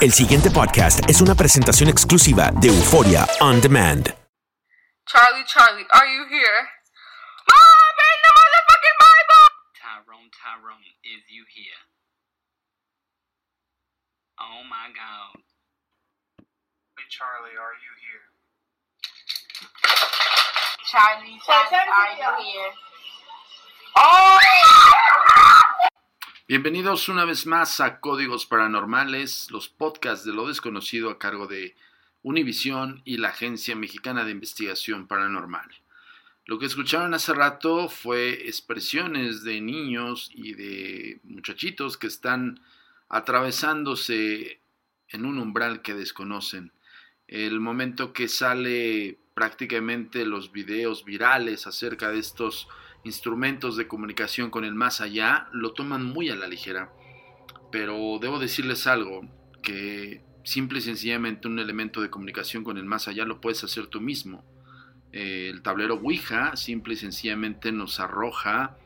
El siguiente podcast es una presentación exclusiva de Euforia On Demand. Charlie, Charlie, are you here? Mom, in the motherfucking Bible! Tyrone, Tyrone, is you here? Oh my god. Hey Charlie, are you here? Charlie, Charlie, are you here? Bienvenidos una vez más a Códigos Paranormales, los podcasts de lo desconocido a cargo de Univisión y la Agencia Mexicana de Investigación Paranormal. Lo que escucharon hace rato fue expresiones de niños y de muchachitos que están atravesándose en un umbral que desconocen. El momento que sale prácticamente los videos virales acerca de estos instrumentos de comunicación con el más allá lo toman muy a la ligera. Pero debo decirles algo, que simple y sencillamente un elemento de comunicación con el más allá lo puedes hacer tú mismo. El tablero Ouija simple y sencillamente nos arroja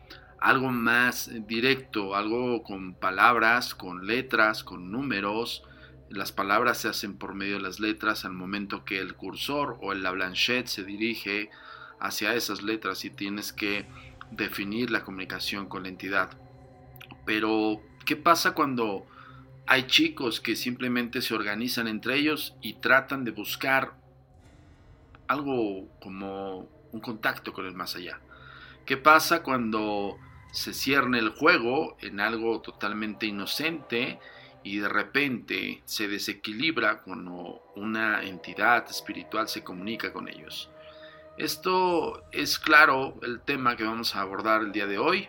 algo más directo, algo con palabras, con letras, con números. Las palabras se hacen por medio de las letras al momento que el cursor o la blanchette se dirige hacia esas letras y tienes que definir la comunicación con la entidad. Pero, ¿qué pasa cuando hay chicos que simplemente se organizan entre ellos y tratan de buscar algo como un contacto con el más allá? ¿Qué pasa cuando se cierne el juego en algo totalmente inocente y de repente se desequilibra cuando una entidad espiritual se comunica con ellos? Esto es claro el tema que vamos a abordar el día de hoy.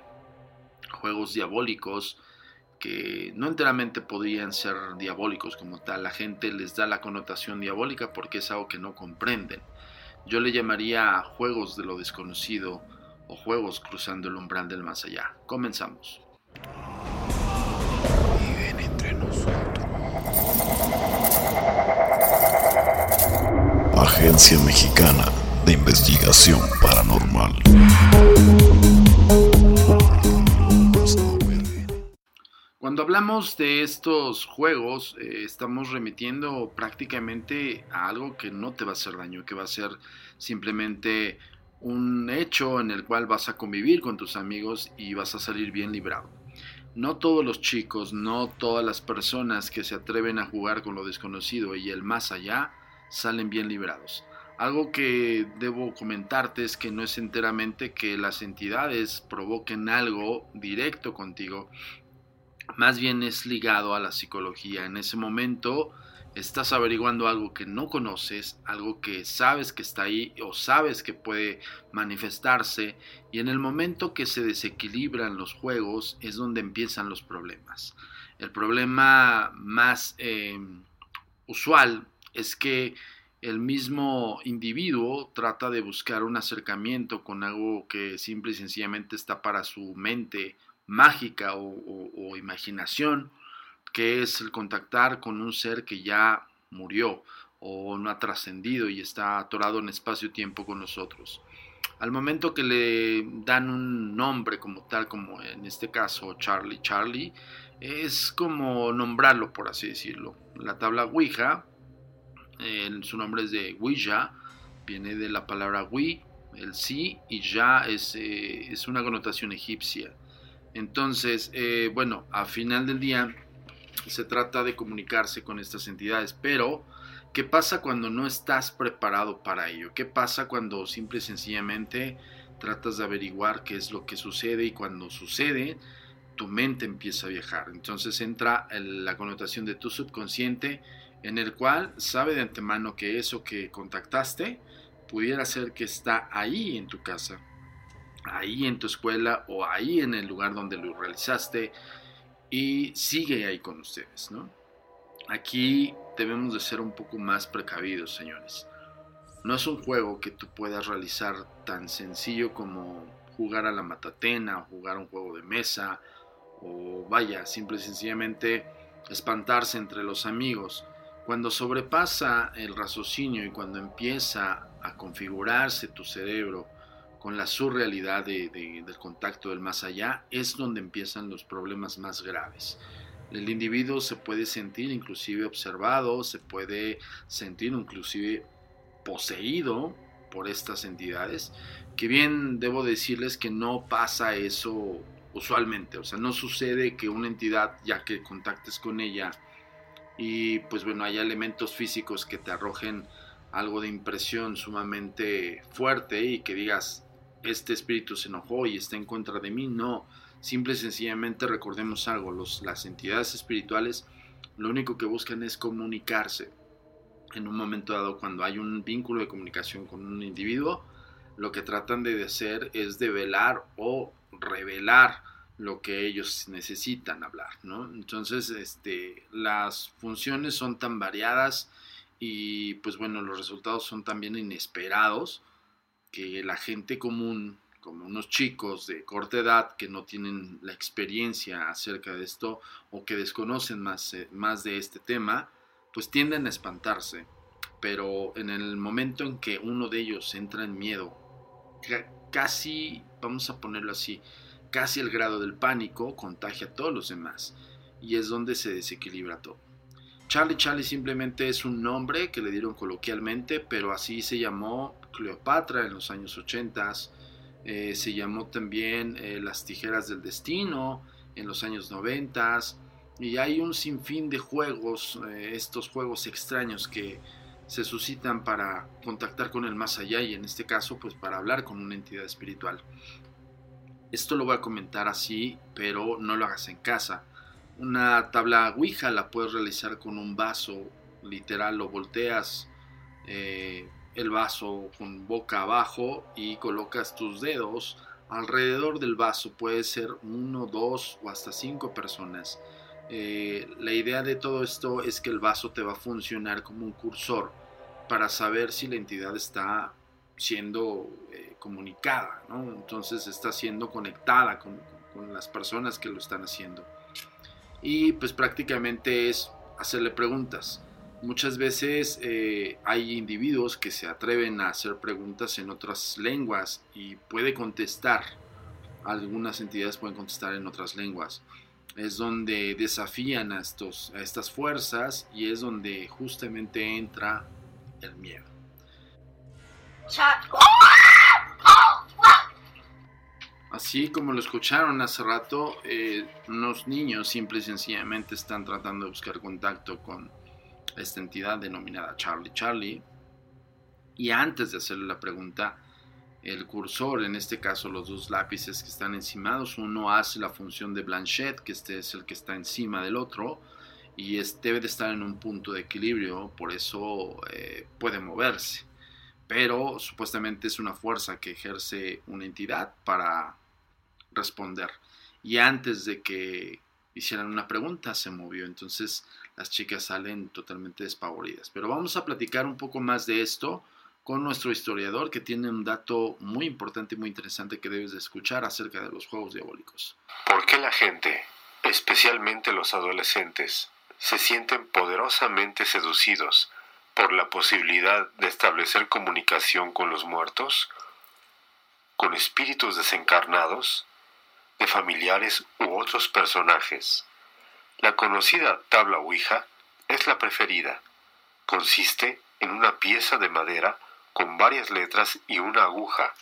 Juegos diabólicos que no enteramente podrían ser diabólicos como tal. La gente les da la connotación diabólica porque es algo que no comprenden. Yo le llamaría juegos de lo desconocido o juegos cruzando el umbral del más allá. Comenzamos. Viven entre nosotros. Agencia Mexicana de Investigación Paranormal. Cuando hablamos de estos juegos, eh, estamos remitiendo prácticamente a algo que no te va a hacer daño, que va a ser simplemente un hecho en el cual vas a convivir con tus amigos y vas a salir bien librado. No todos los chicos, no todas las personas que se atreven a jugar con lo desconocido y el más allá salen bien librados. Algo que debo comentarte es que no es enteramente que las entidades provoquen algo directo contigo, más bien es ligado a la psicología. En ese momento estás averiguando algo que no conoces, algo que sabes que está ahí o sabes que puede manifestarse y en el momento que se desequilibran los juegos es donde empiezan los problemas. El problema más eh, usual es que el mismo individuo trata de buscar un acercamiento con algo que simple y sencillamente está para su mente mágica o, imaginación, que es el contactar con un ser que ya murió o no ha trascendido y está atorado en espacio-tiempo con nosotros. Al momento que le dan un nombre como tal, como en este caso Charlie Charlie, es como nombrarlo, por así decirlo. La tabla Ouija su nombre es de Ouija, viene de la palabra Wi, el sí, y ya es, eh, es una connotación egipcia. Entonces, eh, bueno, a final del día se trata de comunicarse con estas entidades, pero ¿qué pasa cuando no estás preparado para ello? ¿Qué pasa cuando simple y sencillamente tratas de averiguar qué es lo que sucede y cuando sucede tu mente empieza a viajar? Entonces entra la connotación de tu subconsciente en el cual sabe de antemano que eso que contactaste pudiera ser que está ahí en tu casa, ahí en tu escuela o ahí en el lugar donde lo realizaste y sigue ahí con ustedes, ¿no? Aquí debemos de ser un poco más precavidos, señores. No es un juego que tú puedas realizar tan sencillo como jugar a la matatena, o jugar un juego de mesa, o vaya, simple y sencillamente espantarse entre los amigos. Cuando sobrepasa el raciocinio y cuando empieza a configurarse tu cerebro con la surrealidad de- de- del contacto del más allá, es donde empiezan los problemas más graves. El individuo se puede sentir inclusive observado, se puede sentir inclusive poseído por estas entidades, que bien debo decirles que no pasa eso usualmente, o sea, no sucede que una entidad, ya que contactes con ella, y pues bueno, hay elementos físicos que te arrojen algo de impresión sumamente fuerte y que digas, este espíritu se enojó y está en contra de mí, no, simple y sencillamente recordemos algo, los, las entidades espirituales lo único que buscan es comunicarse. En un momento dado, cuando hay un vínculo de comunicación con un individuo, lo que tratan de hacer es develar o revelar lo que ellos necesitan hablar, ¿no? Entonces, este, las funciones son tan variadas y pues bueno, los resultados son también inesperados que la gente común, como unos chicos de corta edad que no tienen la experiencia acerca de esto o que desconocen más, eh, más de este tema, pues tienden a espantarse. Pero en el momento en que uno de ellos entra en miedo, ca- casi, vamos a ponerlo así, casi el grado del pánico contagia a todos los demás y es donde se desequilibra todo. Charlie Charlie simplemente es un nombre que le dieron coloquialmente, pero así se llamó Cleopatra en los años 80, eh, se llamó también eh, Las Tijeras del Destino en los años 90 y hay un sinfín de juegos, eh, estos juegos extraños que se suscitan para contactar con el más allá y en este caso pues para hablar con una entidad espiritual. Esto lo voy a comentar así, pero no lo hagas en casa. Una tabla Ouija la puedes realizar con un vaso, literal, lo volteas eh, el vaso con boca abajo y colocas tus dedos alrededor del vaso. Puede ser uno, dos o hasta cinco personas. Eh, la idea de todo esto es que el vaso te va a funcionar como un cursor para saber si la entidad está siendo eh, comunicada, ¿no? entonces está siendo conectada con, con las personas que lo están haciendo. Y pues prácticamente es hacerle preguntas. Muchas veces eh, hay individuos que se atreven a hacer preguntas en otras lenguas y puede contestar. Algunas entidades pueden contestar en otras lenguas. Es donde desafían a, estos, a estas fuerzas y es donde justamente entra el miedo. Chat. Así como lo escucharon hace rato, eh, unos niños simple y sencillamente están tratando de buscar contacto con esta entidad denominada Charlie Charlie. Y antes de hacerle la pregunta, el cursor, en este caso los dos lápices que están encimados, uno hace la función de Blanchette, que este es el que está encima del otro, y es, debe de estar en un punto de equilibrio, por eso eh, puede moverse. Pero supuestamente es una fuerza que ejerce una entidad para responder. Y antes de que hicieran una pregunta, se movió. Entonces las chicas salen totalmente despavoridas. Pero vamos a platicar un poco más de esto con nuestro historiador que tiene un dato muy importante y muy interesante que debes de escuchar acerca de los juegos diabólicos. ¿Por qué la gente, especialmente los adolescentes, se sienten poderosamente seducidos por la posibilidad de establecer comunicación con los muertos, con espíritus desencarnados, de familiares u otros personajes? La conocida tabla Ouija es la preferida. Consiste en una pieza de madera con varias letras y una aguja,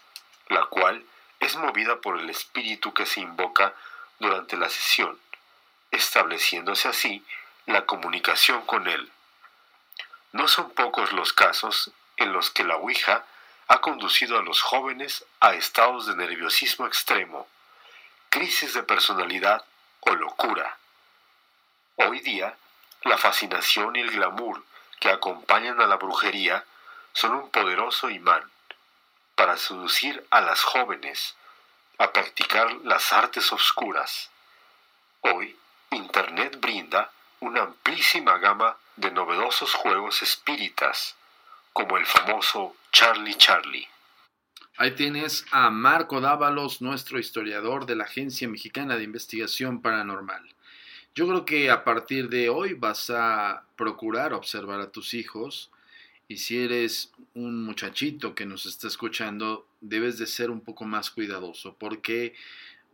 la cual es movida por el espíritu que se invoca durante la sesión, estableciéndose así la comunicación con él. No son pocos los casos en los que la Ouija ha conducido a los jóvenes a estados de nerviosismo extremo, crisis de personalidad o locura. Hoy día, la fascinación y el glamour que acompañan a la brujería son un poderoso imán para seducir a las jóvenes a practicar las artes oscuras. Hoy, Internet brinda una amplísima gama de novedosos juegos espíritas, como el famoso Charlie Charlie. Ahí tienes a Marco Dávalos, nuestro historiador de la Agencia Mexicana de Investigación Paranormal. Yo creo que a partir de hoy vas a procurar observar a tus hijos y si eres un muchachito que nos está escuchando, debes de ser un poco más cuidadoso porque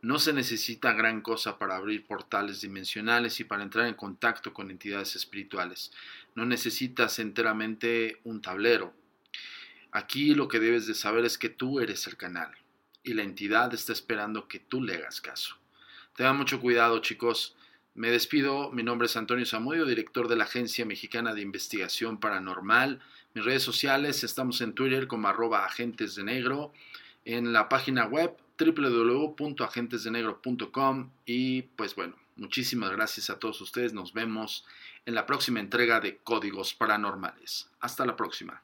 no se necesita gran cosa para abrir portales dimensionales y para entrar en contacto con entidades espirituales. No necesitas enteramente un tablero. Aquí lo que debes de saber es que tú eres el canal y la entidad está esperando que tú le hagas caso. Tengan mucho cuidado chicos. Me despido, mi nombre es Antonio Zamudio, director de la Agencia Mexicana de Investigación Paranormal. Mis redes sociales, estamos en Twitter como arroba agentes de negro, en la página web www.agentesdenegro.com y pues bueno, muchísimas gracias a todos ustedes, nos vemos en la próxima entrega de Códigos Paranormales. Hasta la próxima.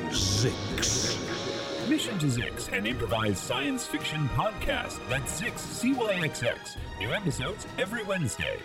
Zix. Mission to Zix, an improvised science fiction podcast. That's Zix, C-Y-X-X. New episodes every Wednesday.